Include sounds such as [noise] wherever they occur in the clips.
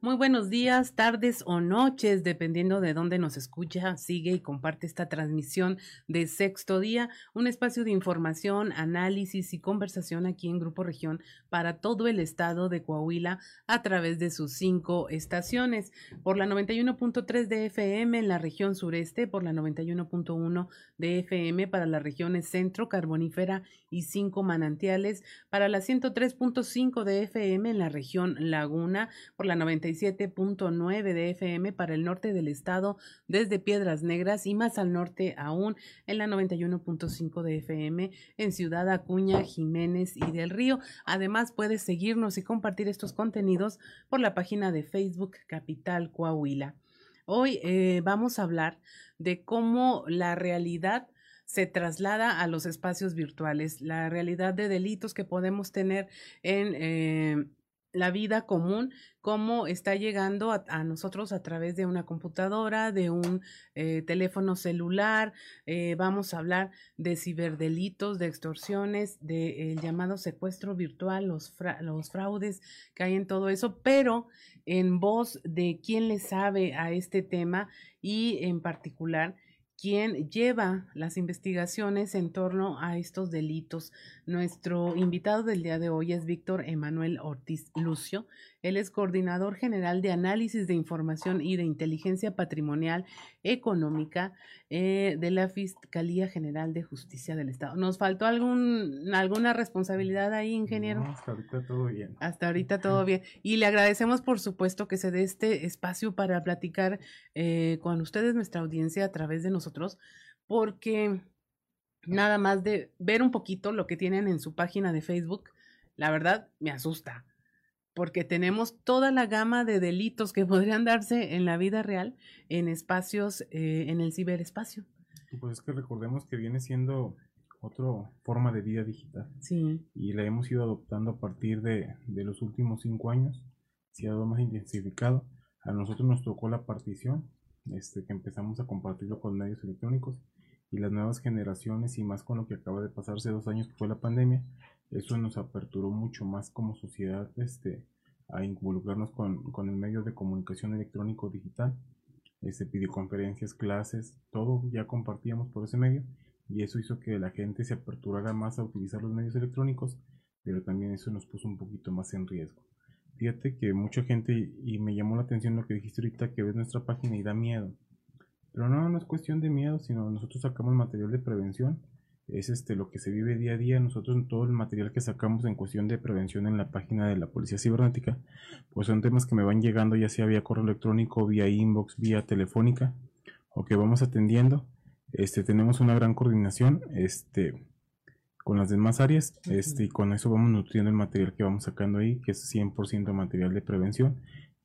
Muy buenos días, tardes o noches, dependiendo de dónde nos escucha, sigue y comparte esta transmisión de sexto día, un espacio de información, análisis y conversación aquí en Grupo Región para todo el estado de Coahuila a través de sus cinco estaciones, por la 91.3 de FM en la región sureste, por la 91.1 de FM para las regiones centro, carbonífera y cinco manantiales, para la 103.5 de FM en la región laguna, por la 90 97.9 de FM para el norte del estado desde Piedras Negras y más al norte aún en la 91.5 de FM en Ciudad Acuña, Jiménez y del Río. Además puedes seguirnos y compartir estos contenidos por la página de Facebook Capital Coahuila. Hoy eh, vamos a hablar de cómo la realidad se traslada a los espacios virtuales, la realidad de delitos que podemos tener en eh, la vida común, cómo está llegando a, nosotros a través de una computadora, de un eh, teléfono celular. Eh, vamos a hablar de ciberdelitos, de extorsiones, del de, llamado secuestro virtual, los, los fraudes que hay en todo eso, pero en voz de quien le sabe a este tema y en particular quien lleva las investigaciones en torno a estos delitos. Nuestro invitado del día de hoy es Víctor Emanuel Ortiz Lucio. Él es coordinador general de análisis de información y de inteligencia patrimonial económica eh, de la Fiscalía General de Justicia del Estado. ¿Nos faltó algún, alguna responsabilidad ahí, ingeniero? hasta ahorita todo bien. Hasta ahorita [laughs] todo bien. Y le agradecemos, por supuesto, que se dé este espacio para platicar eh, con ustedes, nuestra audiencia, a través de nosotros, porque nada más de ver un poquito lo que tienen en su página de Facebook, la verdad me asusta porque tenemos toda la gama de delitos que [laughs] podrían darse en la vida real en espacios, eh, en el ciberespacio. Pues es que recordemos que viene siendo otra forma de vida digital. Sí. Y la hemos ido adoptando a partir de, de los últimos cinco años. Se ha dado más intensificado. A nosotros nos tocó la partición, este, que empezamos a compartirlo con medios electrónicos. Y las nuevas generaciones y más con lo que acaba de pasarse dos años que fue la pandemia, eso nos aperturó mucho más como sociedad este, a involucrarnos con, con el medio de comunicación electrónico digital, este, videoconferencias, clases, todo ya compartíamos por ese medio. Y eso hizo que la gente se aperturara más a utilizar los medios electrónicos, pero también eso nos puso un poquito más en riesgo. Fíjate que mucha gente, y me llamó la atención lo que dijiste ahorita, que ves nuestra página y da miedo. Pero no, no es cuestión de miedo, sino nosotros sacamos material de prevención es este lo que se vive día a día. Nosotros todo el material que sacamos en cuestión de prevención en la página de la Policía Cibernética, pues son temas que me van llegando ya sea vía correo electrónico, vía inbox, vía telefónica o que vamos atendiendo. Este tenemos una gran coordinación este con las demás áreas, este y con eso vamos nutriendo el material que vamos sacando ahí, que es 100% material de prevención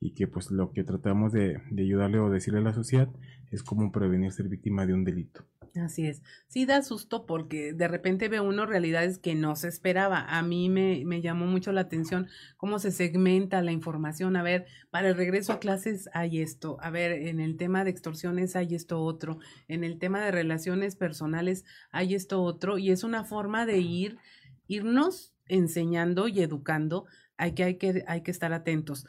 y que pues lo que tratamos de, de ayudarle o decirle a la sociedad es cómo prevenir ser víctima de un delito. Así es. Sí da susto porque de repente ve uno realidades que no se esperaba. A mí me, me, llamó mucho la atención cómo se segmenta la información. A ver, para el regreso a clases hay esto. A ver, en el tema de extorsiones hay esto otro. En el tema de relaciones personales hay esto otro. Y es una forma de ir, irnos enseñando y educando. Hay que, hay que, hay que estar atentos.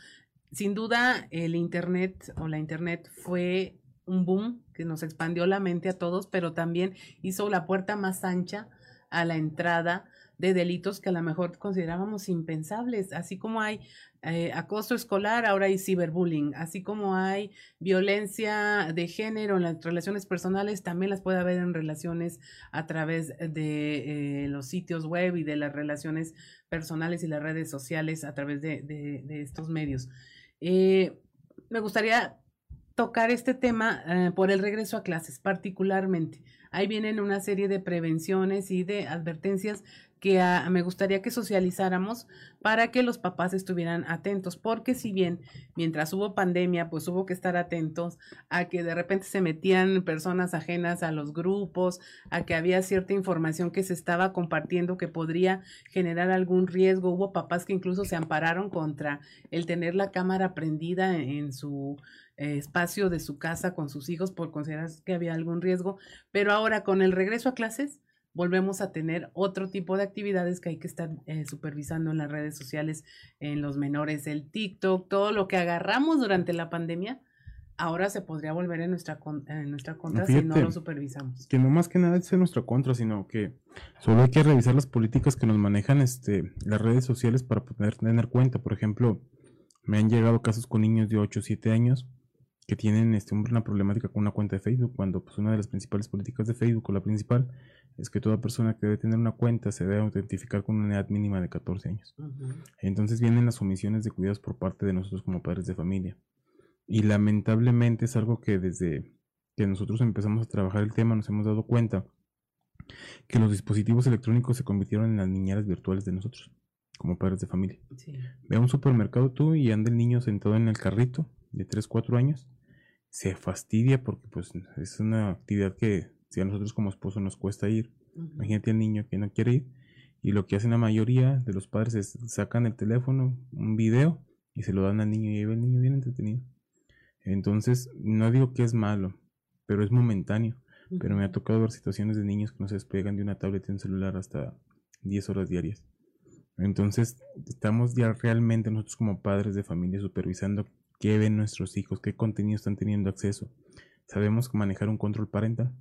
Sin duda, el Internet o la Internet fue un boom que nos expandió la mente a todos, pero también hizo la puerta más ancha a la entrada de delitos que a lo mejor considerábamos impensables, así como hay eh, acoso escolar, ahora hay ciberbullying, así como hay violencia de género en las relaciones personales, también las puede haber en relaciones a través de eh, los sitios web y de las relaciones personales y las redes sociales a través de, de, estos medios. Eh, me gustaría tocar este tema eh, por el regreso a clases, particularmente. Ahí vienen una serie de prevenciones y de advertencias que ah, me gustaría que socializáramos para que los papás estuvieran atentos, porque si bien mientras hubo pandemia, pues hubo que estar atentos a que de repente se metían personas ajenas a los grupos, a que había cierta información que se estaba compartiendo que podría generar algún riesgo. Hubo papás que incluso se ampararon contra el tener la cámara prendida en su eh, espacio de su casa con sus hijos por considerar que había algún riesgo, pero ahora con el regreso a clases volvemos a tener otro tipo de actividades que hay que estar eh, supervisando en las redes sociales, en los menores, el TikTok, todo lo que agarramos durante la pandemia, ahora se podría volver en nuestra, en nuestra contra si no lo supervisamos. Que no más que nada es en nuestra contra, sino que solo hay que revisar las políticas que nos manejan este, las redes sociales para poder tener cuenta. Por ejemplo, me han llegado casos con niños de 8 o 7 años que tienen este, una problemática con una cuenta de Facebook, cuando pues, una de las principales políticas de Facebook, o la principal, es que toda persona que debe tener una cuenta se debe autentificar con una edad mínima de 14 años. Entonces vienen las omisiones de cuidados por parte de nosotros como padres de familia. Y lamentablemente es algo que desde que nosotros empezamos a trabajar el tema nos hemos dado cuenta que los dispositivos electrónicos se convirtieron en las niñeras virtuales de nosotros, como padres de familia. Ve a un supermercado tú y anda el niño sentado en el carrito de 3, 4 años, se fastidia porque pues es una actividad que si a nosotros como esposo nos cuesta ir, imagínate al niño que no quiere ir, y lo que hacen la mayoría de los padres es sacan el teléfono, un video, y se lo dan al niño y ahí el niño bien entretenido. Entonces, no digo que es malo, pero es momentáneo. Pero me ha tocado ver situaciones de niños que no se despegan de una tablet y un celular hasta 10 horas diarias. Entonces, estamos ya realmente nosotros como padres de familia supervisando qué ven nuestros hijos, qué contenido están teniendo acceso. Sabemos manejar un control parental.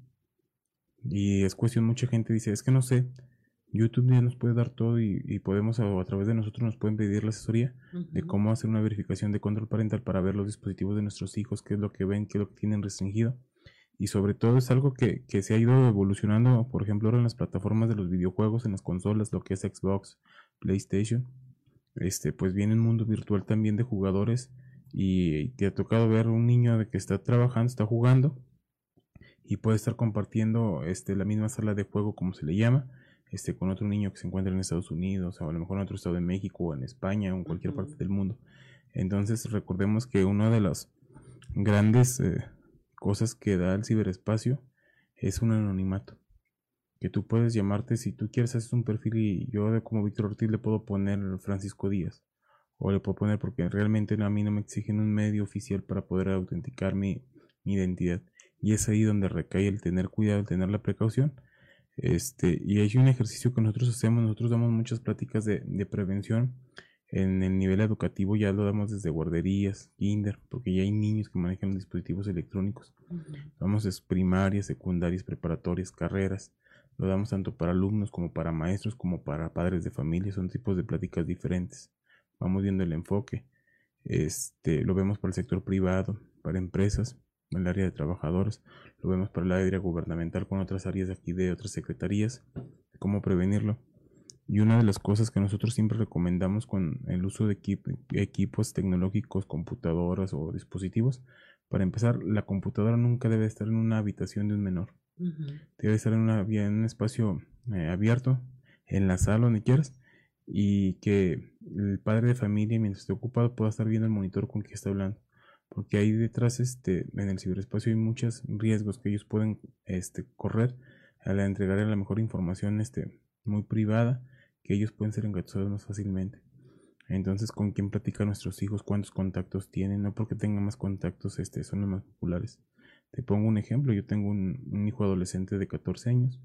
Y es cuestión, mucha gente dice, es que no sé, YouTube ya nos puede dar todo y, podemos, a través de nosotros nos pueden pedir la asesoría de cómo hacer una verificación de control parental para ver los dispositivos de nuestros hijos, qué es lo que ven, qué es lo que tienen restringido. Y sobre todo es algo que, se ha ido evolucionando, por ejemplo, ahora en las plataformas de los videojuegos, en las consolas, lo que es Xbox, PlayStation. Este, pues viene un mundo virtual también de jugadores y te ha tocado ver un niño de que está trabajando, está jugando y puede estar compartiendo este, la misma sala de juego como se le llama este, con otro niño que se encuentra en Estados Unidos o a lo mejor en otro estado de México o en España o en cualquier parte del mundo. Entonces recordemos que una de las grandes eh, cosas que da el ciberespacio es un anonimato. Que tú puedes llamarte, si tú quieres hacer un perfil y yo como Víctor Ortiz le puedo poner Francisco Díaz. O le puedo poner porque realmente a mí no me exigen un medio oficial para poder autenticar mi, mi identidad. Y es ahí donde recae el tener cuidado, el tener la precaución este, y hay un ejercicio que nosotros hacemos, nosotros damos muchas pláticas de, prevención en el nivel educativo, ya lo damos desde guarderías, kinder, porque ya hay niños que manejan dispositivos electrónicos. Damos es primarias, secundarias, preparatorias, carreras. Lo damos tanto para alumnos como para maestros, como para padres de familia, son tipos de pláticas diferentes. Vamos viendo el enfoque. Este, lo vemos para el sector privado, para empresas, el área de trabajadores, lo vemos para el área gubernamental con otras áreas de aquí de otras secretarías, cómo prevenirlo. Y una de las cosas que nosotros siempre recomendamos con el uso de equipos tecnológicos, computadoras o dispositivos, para empezar, la computadora nunca debe estar en una habitación de un menor. Debe estar en, una, en un espacio eh, abierto, en la sala, donde quieras, y que el padre de familia, mientras esté ocupado, pueda estar viendo el monitor con que está hablando porque ahí detrás este, en el ciberespacio hay muchos riesgos que ellos pueden este, correr al entregar la mejor información este, muy privada que ellos pueden ser engatusados más fácilmente. Entonces, ¿con quién platican nuestros hijos? ¿Cuántos contactos tienen? No porque tengan más contactos, este, son los más populares. Te pongo un ejemplo, yo tengo un, hijo adolescente de 14 años,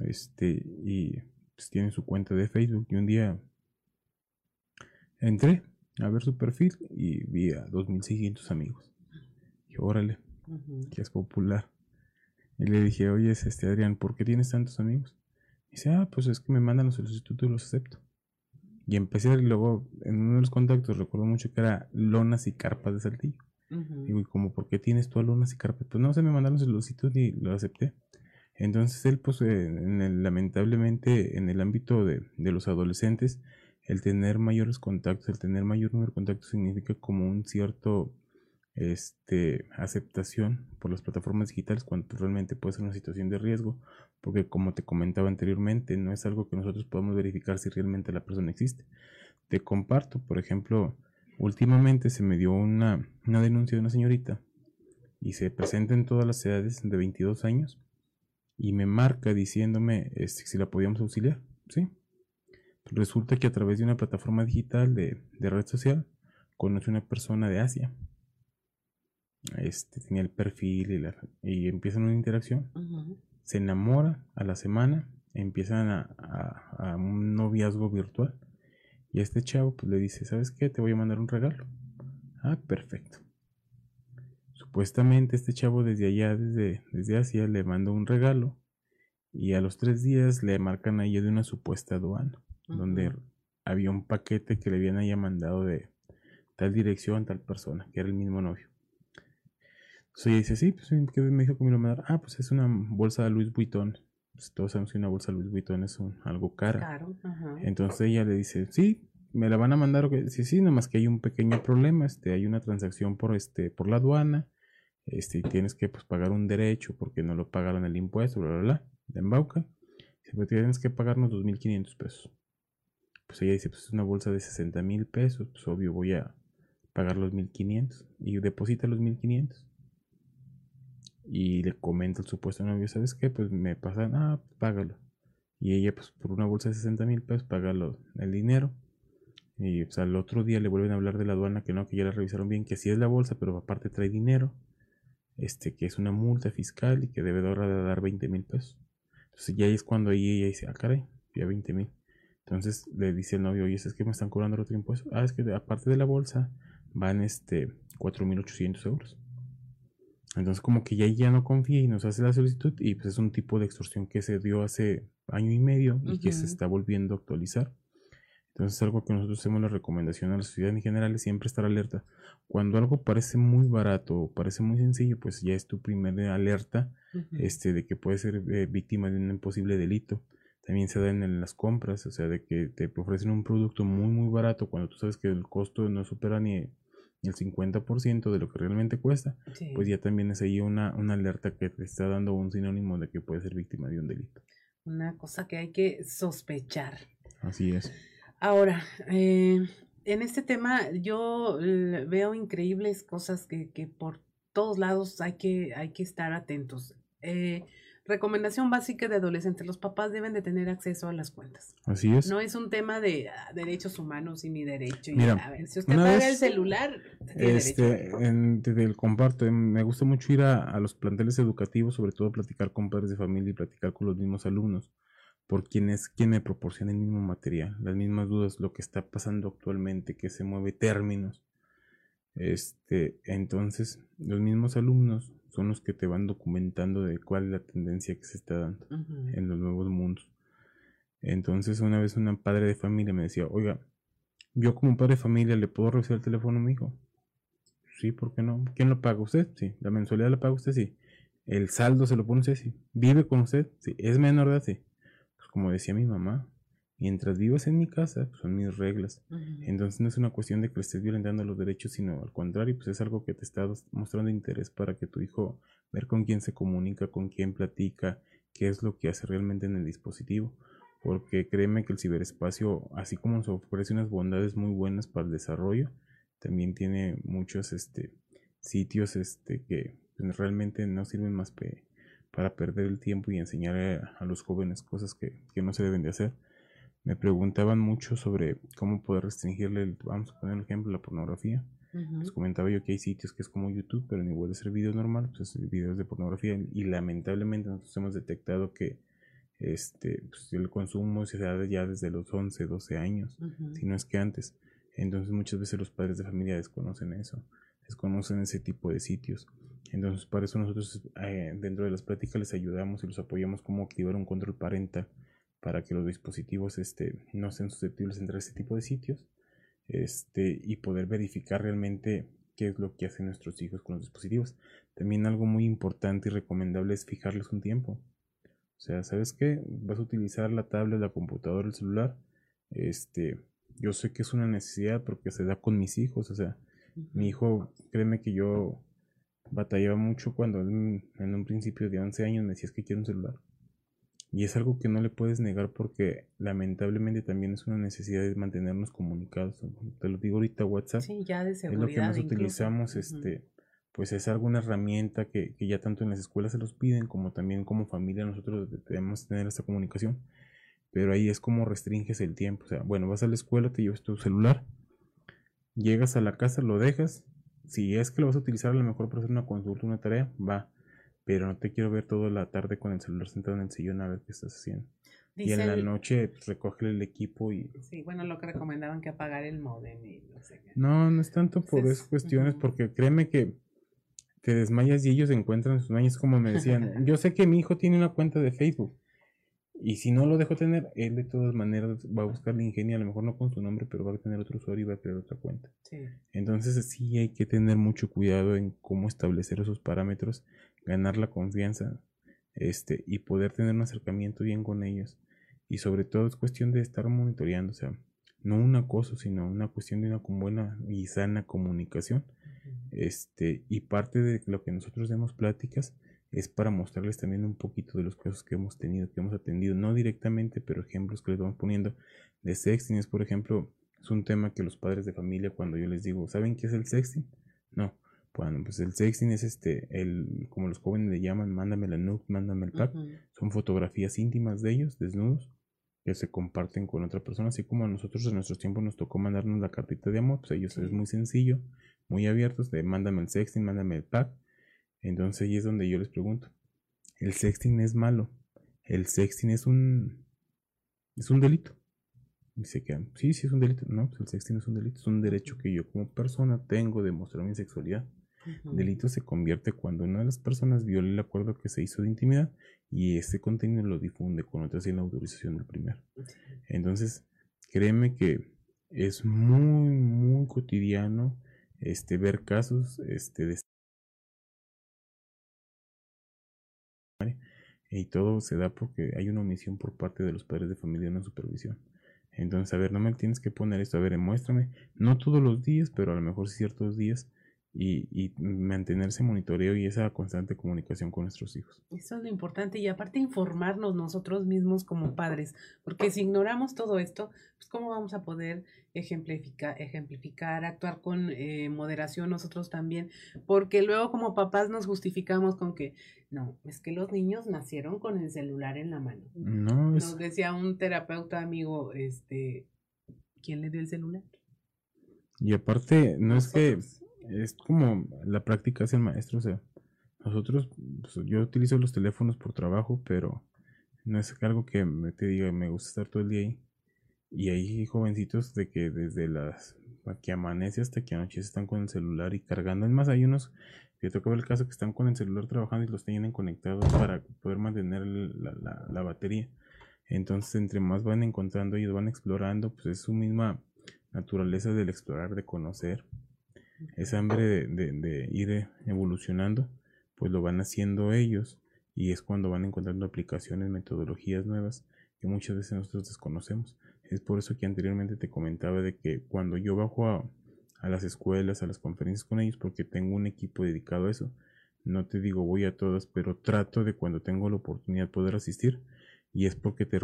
este, y pues, tiene su cuenta de Facebook, y un día entré a ver su perfil y vi a 2600 amigos. Y órale, que es popular. Y le dije, oye, este Adrián, ¿por qué tienes tantos amigos? Y dice, ah, pues es que me mandan los solicitudes y los acepto. Y empecé, y luego en uno de los contactos recuerdo mucho que era lonas y carpas de saltillo. Digo, ¿y como por qué tienes tú a lonas y carpas? Pues no sé, me mandaron los solicitudes y lo acepté. Entonces él, pues, en el, lamentablemente, en el ámbito de, de los adolescentes, el tener mayores contactos, el tener mayor número de contactos significa como un cierto este, aceptación por las plataformas digitales cuando realmente puede ser una situación de riesgo, porque como te comentaba anteriormente, no es algo que nosotros podamos verificar si realmente la persona existe. Te comparto, por ejemplo, últimamente se me dio una, una denuncia de una señorita y se presenta en todas las edades de 22 años y me marca diciéndome este, si la podíamos auxiliar, ¿sí? Resulta que a través de una plataforma digital de, red social conoce una persona de Asia. Este tenía el perfil y, empiezan una interacción. se enamora a la semana, empiezan a, un noviazgo virtual. Y este chavo pues le dice, ¿sabes qué? Te voy a mandar un regalo. Ah, perfecto. Supuestamente este chavo desde allá, desde, desde Asia, le mandó un regalo y a los tres días le marcan ahí de una supuesta aduana, donde había un paquete que le habían ahí mandado de tal dirección, tal persona, que era el mismo novio. Entonces ella dice, sí, pues ¿qué me dijo que me lo mandara? Ah, pues es una bolsa de Louis Vuitton. Pues, todos sabemos que una bolsa de Louis Vuitton es algo cara. Entonces ella le dice, sí, me la van a mandar. Sí, sí, nomás que hay un pequeño problema, este, hay una transacción por este, por la aduana, este, tienes que pues, pagar un derecho porque no lo pagaron el impuesto, bla, bla, bla, de embauca. Pues tienes que pagarnos 2.500 pesos. Pues ella dice, pues es una bolsa de 60 mil pesos, pues obvio voy a pagar los 1.500 y deposita los 1.500 y le comenta al supuesto novio, ¿sabes qué? Pues me pasa, ah, págalo. Y ella, pues por una bolsa de 60 mil pesos, paga el dinero. Y pues, al otro día le vuelven a hablar de la aduana que no, que ya la revisaron bien, que sí es la bolsa, pero aparte trae dinero. Este, que es una multa fiscal y que debe de dar 20 mil pesos. Entonces ya es cuando ahí ella dice, ah, caray, ya 20 mil. Entonces le dice el novio, oye, es que me están cobrando otro impuesto. Ah, es que aparte de la bolsa van este 4.800 euros. Entonces como que ya ya no confía y nos hace la solicitud y pues es un tipo de extorsión que se dio hace año y medio y que se está volviendo a actualizar. Entonces es algo que nosotros hacemos la recomendación a la sociedad en general es siempre estar alerta. Cuando algo parece muy barato o parece muy sencillo, pues ya es tu primera alerta este, de que puede ser eh, víctima de un posible delito. También se da en, las compras, o sea, de que te ofrecen un producto muy muy barato cuando tú sabes que el costo no supera ni el 50% de lo que realmente cuesta, pues ya también es ahí una, una alerta que te está dando un sinónimo de que puede ser víctima de un delito. Una cosa que hay que sospechar. Así es. Ahora, eh, en este tema yo veo increíbles cosas que, que, por todos lados hay que, hay que estar atentos. Eh, Recomendación básica de adolescentes, los papás deben de tener acceso a las cuentas. Así es. No es un tema de ah, derechos humanos y mi derecho. Mira, a ver, si usted paga el celular, este, en, el comparto, me gusta mucho ir a, los planteles educativos, sobre todo platicar con padres de familia y platicar con los mismos alumnos, por quien es quien me proporciona el mismo material, las mismas dudas, lo que está pasando actualmente, que se mueve términos. Este, entonces, los mismos alumnos son los que te van documentando de cuál es la tendencia que se está dando en los nuevos mundos. Entonces una vez una padre de familia me decía, oiga, yo como padre de familia le puedo revisar el teléfono a mi hijo. Sí, ¿por qué no? ¿Quién lo paga? ¿Usted? Sí. ¿La mensualidad la paga usted? Sí. ¿El saldo se lo pone usted? Sí. ¿Vive con usted? Sí. ¿Es menor de edad? Sí. Como decía mi mamá, mientras vivas en mi casa, pues, son mis reglas. Entonces no es una cuestión de que le estés violentando los derechos, sino al contrario, pues es algo que te está mostrando interés para que tu hijo ver con quién se comunica, con quién platica, qué es lo que hace realmente en el dispositivo. Porque créeme que el ciberespacio, así como nos ofrece unas bondades muy buenas para el desarrollo, también tiene muchos este, sitios este, que pues, realmente no sirven más para perder el tiempo y enseñar a, los jóvenes cosas que, que no se deben de hacer me preguntaban mucho sobre cómo poder restringirle, vamos a poner el ejemplo, la pornografía. Les comentaba yo que hay sitios que es como YouTube, pero en igual de ser video normal, pues es videos de pornografía. Y lamentablemente nosotros hemos detectado que este, pues, el consumo se da ya desde los 11, 12 años, si no es que antes. Entonces muchas veces los padres de familia desconocen eso, desconocen ese tipo de sitios. Entonces para eso nosotros eh, dentro de las pláticas les ayudamos y los apoyamos cómo activar un control parental para que los dispositivos este, no sean susceptibles de entrar a este tipo de sitios este, y poder verificar realmente qué es lo que hacen nuestros hijos con los dispositivos. También algo muy importante y recomendable es fijarles un tiempo. O sea, ¿sabes qué? Vas a utilizar la tablet, la computadora, el celular. Este, yo sé que es una necesidad porque se da con mis hijos. O sea, mi hijo, créeme que yo batallaba mucho cuando en, en un principio de 11 años me decías que quiero un celular. Y es algo que no le puedes negar porque lamentablemente también es una necesidad de mantenernos comunicados. Te lo digo ahorita, WhatsApp. Sí, ya de seguridad. Es lo que más utilizamos, este, pues es alguna herramienta que, que, ya tanto en las escuelas se los piden como también como familia nosotros debemos tener esta comunicación. Pero ahí es como restringes el tiempo. O sea, bueno, vas a la escuela, te llevas tu celular, llegas a la casa, lo dejas. Si es que lo vas a utilizar a lo mejor para hacer una consulta, una tarea, va pero no te quiero ver toda la tarde con el celular sentado en el sillón a ver qué estás haciendo. y en la noche pues, recoge el equipo y... Sí, bueno, lo que recomendaban que apagar el modem y no sé qué. No, no es tanto por esas cuestiones, porque créeme que te desmayas y ellos encuentran sus mañas como me decían. [laughs] Yo sé que mi hijo tiene una cuenta de Facebook y si no lo dejo tener, él de todas maneras va a buscar la ingenio, a lo mejor no con su nombre, pero va a tener otro usuario y va a crear otra cuenta. Entonces sí hay que tener mucho cuidado en cómo establecer esos parámetros, ganar la confianza este, y poder tener un acercamiento bien con ellos. Y sobre todo es cuestión de estar monitoreando, o sea, no un acoso, sino una cuestión de una buena y sana comunicación. Este, y parte de lo que nosotros demos pláticas es para mostrarles también un poquito de los casos que hemos tenido, que hemos atendido, no directamente, pero ejemplos que les vamos poniendo de sexting. Es, por ejemplo, es un tema que los padres de familia, cuando yo les digo, ¿saben qué es el sexting? No. Bueno, pues el sexting es este, el, como los jóvenes le llaman, mándame la nude, mándame el pack. Son fotografías íntimas de ellos, desnudos, que se comparten con otra persona, así como a nosotros en nuestros tiempos nos tocó mandarnos la cartita de amor, pues ellos es muy sencillo, muy abiertos, de mándame el sexting, mándame el pack entonces ahí es donde yo les pregunto, ¿el sexting es malo? ¿El sexting es un es un delito? Dice que sí, sí es un delito. No, pues el sexting es un delito, es un derecho que yo como persona tengo de mostrar mi sexualidad. Delito se convierte cuando una de las personas viola el acuerdo que se hizo de intimidad y ese contenido lo difunde con otra sin la autorización del primero. Entonces, créeme que es muy, muy cotidiano este, ver casos este, de y todo se da porque hay una omisión por parte de los padres de familia en la supervisión. Entonces, a ver, no me tienes que poner esto, a ver, muéstrame, no todos los días, pero a lo mejor ciertos días, y, y, mantenerse monitoreo y esa constante comunicación con nuestros hijos. Eso es lo importante y aparte informarnos nosotros mismos como padres, porque si ignoramos todo esto, pues cómo vamos a poder ejemplificar, ejemplificar actuar con eh, moderación nosotros también, porque luego como papás nos justificamos con que no, es que los niños nacieron con el celular en la mano. No, nos decía un terapeuta amigo, este, ¿quién le dio el celular? Y aparte, no es que es como la práctica hace el maestro, o sea, nosotros, pues, yo utilizo los teléfonos por trabajo, pero no es algo que me te diga, me gusta estar todo el día ahí. Y hay jovencitos de que desde las que amanece hasta que anoche están con el celular y cargando. Es más, hay unos que toca ver el caso que están con el celular trabajando y los tienen conectados para poder mantener la, la, la batería. Entonces, entre más van encontrando, ellos van explorando, pues es su misma naturaleza del explorar, de conocer esa hambre de, ir evolucionando, pues lo van haciendo ellos y es cuando van encontrando aplicaciones, metodologías nuevas que muchas veces nosotros desconocemos. Es por eso que anteriormente te comentaba de que cuando yo bajo a, a las escuelas, a las conferencias con ellos, porque tengo un equipo dedicado a eso, no te digo voy a todas, pero trato de cuando tengo la oportunidad poder asistir, y es porque te,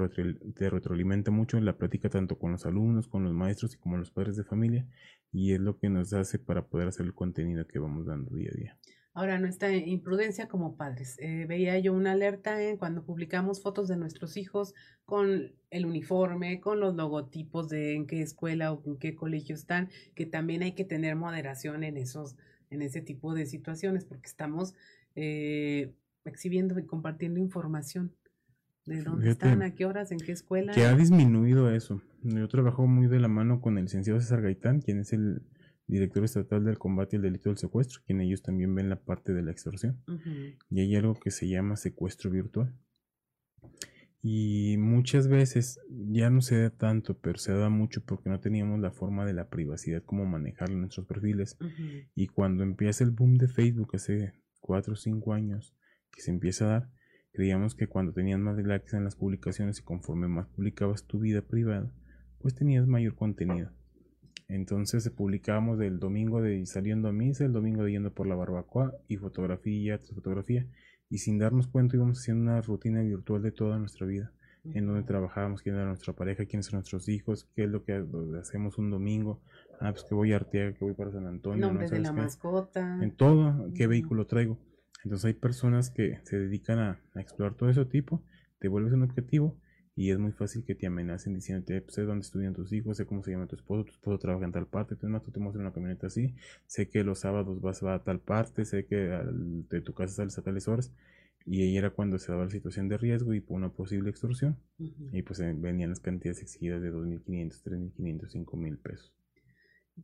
te retroalimenta mucho la práctica tanto con los alumnos, con los maestros y como los padres de familia y es lo que nos hace para poder hacer el contenido que vamos dando día a día. Ahora, nuestra imprudencia como padres. Eh, veía yo una alerta en cuando publicamos fotos de nuestros hijos con el uniforme, con los logotipos de en qué escuela o en qué colegio están, que también hay que tener moderación en esos, en ese tipo de situaciones, porque estamos eh, exhibiendo y compartiendo información de dónde están, a qué horas, en qué escuela. Que ha disminuido eso. Yo trabajo muy de la mano con el licenciado César Gaitán, quien es el director estatal del combate al delito del secuestro, quien ellos también ven la parte de la extorsión. Y hay algo que se llama secuestro virtual. Y muchas veces ya no se da tanto, pero se da mucho porque no teníamos la forma de la privacidad, cómo manejarlo en nuestros perfiles. Y cuando empieza el boom de Facebook hace 4 o 5 años, que se empieza a dar, Creíamos que cuando tenías más likes en las publicaciones y conforme más publicabas tu vida privada, pues tenías mayor contenido. Entonces publicábamos del domingo de saliendo a misa, el domingo de yendo por la barbacoa y fotografía tras fotografía. Y sin darnos cuenta íbamos haciendo una rutina virtual de toda nuestra vida. En donde trabajábamos, quién era nuestra pareja, quiénes son nuestros hijos, qué es lo que hacemos un domingo. Ah, pues que voy a Arteaga, que voy para San Antonio. Nombre de la mascota. En todo, qué vehículo traigo. Entonces hay personas que se dedican a, explorar todo ese tipo, te vuelves un objetivo y es muy fácil que te amenacen diciéndote, pues, sé dónde estudian tus hijos, sé cómo se llama tu esposo, tu esposo trabaja en tal parte, entonces tú te muestras una camioneta así, sé que los sábados vas a tal parte, sé que de tu casa sales a tales horas Y ahí era cuando se daba la situación de riesgo y por una posible extorsión. Y pues eh, venían las cantidades exigidas de 2.500, 3.500, 5.000 pesos.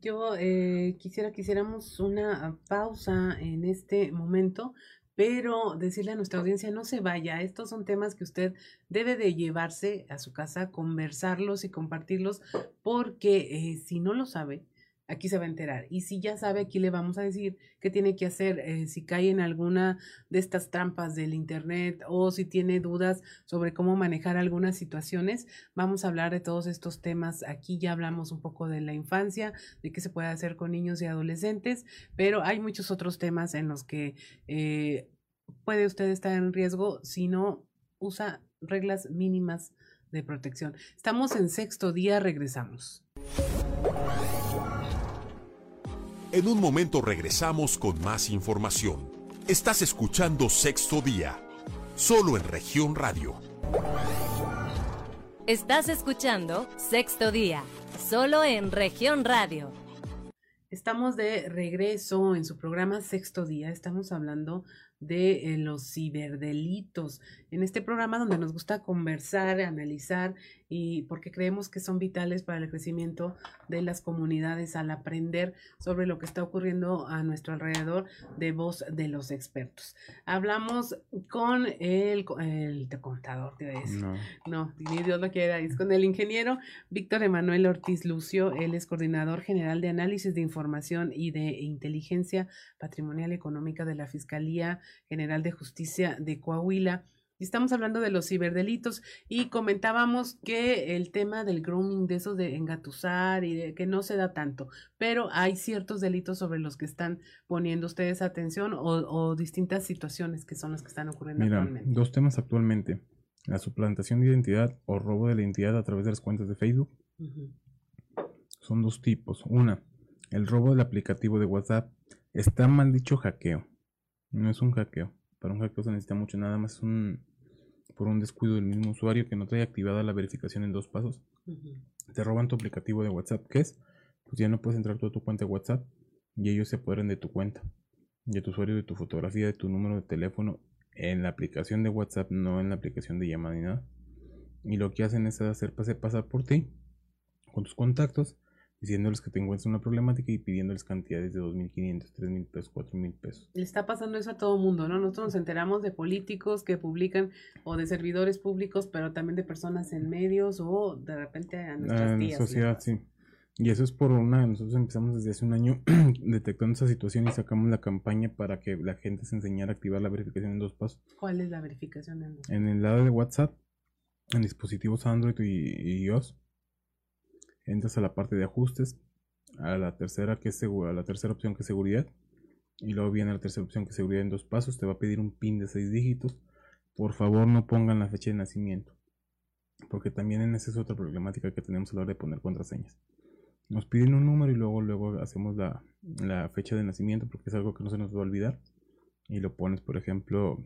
Yo eh, quisiera que hiciéramos una pausa en este momento, pero decirle a nuestra audiencia no se vaya. Estos son temas que usted debe de llevarse a su casa, conversarlos y compartirlos, porque eh, si no lo sabe, aquí se va a enterar. Y si ya sabe, aquí le vamos a decir qué tiene que hacer eh, si cae en alguna de estas trampas del Internet o si tiene dudas sobre cómo manejar algunas situaciones. Vamos a hablar de todos estos temas. Aquí ya hablamos un poco de la infancia, de qué se puede hacer con niños y adolescentes, pero hay muchos otros temas en los que eh, puede usted estar en riesgo si no usa reglas mínimas de protección. Estamos en sexto día, regresamos. En un momento regresamos con más información. Estás escuchando Sexto Día, solo en región radio. Estás escuchando Sexto Día, solo en región radio. Estamos de regreso en su programa Sexto Día. Estamos hablando de eh, los ciberdelitos. En este programa donde nos gusta conversar, analizar y porque creemos que son vitales para el crecimiento de las comunidades al aprender sobre lo que está ocurriendo a nuestro alrededor de voz de los expertos. Hablamos con el, el contador, te voy a decir. No. no, ni Dios lo quiera, es con el ingeniero Víctor Emanuel Ortiz Lucio. Él es coordinador general de análisis de información y de inteligencia patrimonial económica de la Fiscalía General de Justicia de Coahuila. Y estamos hablando de los ciberdelitos y comentábamos que el tema del grooming, de eso de engatusar y de que no se da tanto, pero hay ciertos delitos sobre los que están poniendo ustedes atención o, distintas situaciones que son las que están ocurriendo Mira, Dos temas actualmente, la suplantación de identidad o robo de la identidad a través de las cuentas de Facebook. Son dos tipos. Una, el robo del aplicativo de WhatsApp. Está mal dicho hackeo. No es un hackeo. Para un hackeo se necesita mucho, nada más un por un descuido del mismo usuario que no trae activada la verificación en dos pasos. Te roban tu aplicativo de WhatsApp, ¿qué es? Pues ya no puedes entrar tú a tu cuenta de WhatsApp y ellos se apoderan de tu cuenta, de tu usuario, de tu fotografía, de tu número de teléfono en la aplicación de WhatsApp, no en la aplicación de llamada ni nada. Y lo que hacen es hacer pasar por ti con tus contactos diciéndoles que te encuentras una problemática y pidiéndoles cantidades de 2.500, 3.000 pesos, 4.000 pesos. Le está pasando eso a todo mundo, ¿no? Nosotros nos enteramos de políticos que publican o de servidores públicos, pero también de personas en medios o de repente a nuestras En la sociedad, sí. Y eso es por una, nosotros empezamos desde hace un año [clears throat] detectando esa situación y sacamos la campaña para que la gente se enseñara a activar la verificación en dos pasos. ¿Cuál es la verificación en dos pasos? En el lado de WhatsApp, en dispositivos Android y iOS, entras a la parte de ajustes, a la tercera que es a la tercera opción que es seguridad y luego viene la tercera opción que es seguridad en dos pasos, te va a pedir un pin de seis dígitos. Por favor, no pongan la fecha de nacimiento, porque también en esa es otra problemática que tenemos a la hora de poner contraseñas. Nos piden un número y luego luego hacemos la, la fecha de nacimiento porque es algo que no se nos va a olvidar y lo pones, por ejemplo,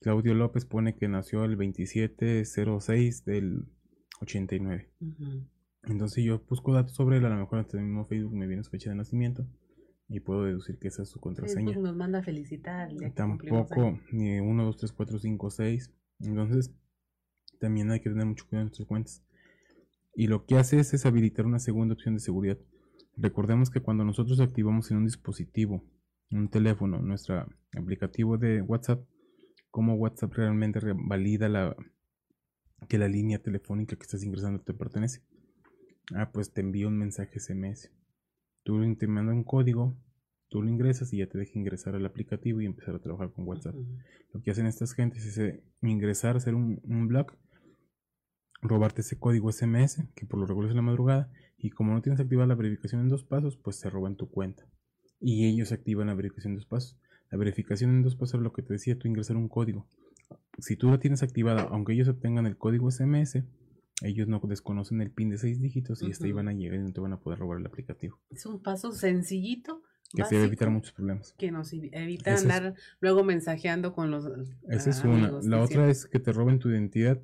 Claudio López pone que nació el 2706 del 89. Entonces yo busco datos sobre él, a lo mejor hasta el mismo Facebook me viene su fecha de nacimiento y puedo deducir que esa es su contraseña. nos manda a felicitar. Tampoco, ni 1, 2, 3, 4, 5, 6. Entonces, también hay que tener mucho cuidado en nuestras cuentas. Y lo que hace es, es habilitar una segunda opción de seguridad. Recordemos que cuando nosotros activamos en un dispositivo, un teléfono, nuestro aplicativo de WhatsApp, como WhatsApp realmente valida la, que la línea telefónica que estás ingresando te pertenece. Ah, pues te envío un mensaje SMS. Tú te manda un código, tú lo ingresas y ya te deja ingresar al aplicativo y empezar a trabajar con WhatsApp. Lo que hacen estas gentes es eh, ingresar, hacer un, un blog, robarte ese código SMS, que por lo regular es la madrugada, y como no tienes activada la verificación en dos pasos, pues se roban tu cuenta. Y ellos activan la verificación en dos pasos. La verificación en dos pasos es lo que te decía, tú ingresar un código. Si tú la tienes activada, aunque ellos obtengan el código SMS, ellos no desconocen el PIN de seis dígitos y hasta ahí van a llegar y no te van a poder robar el aplicativo. Es un paso sencillito. Que te evitar muchos problemas. Que nos evita andar luego mensajeando con los. Esa es una. La otra es que te roben tu identidad,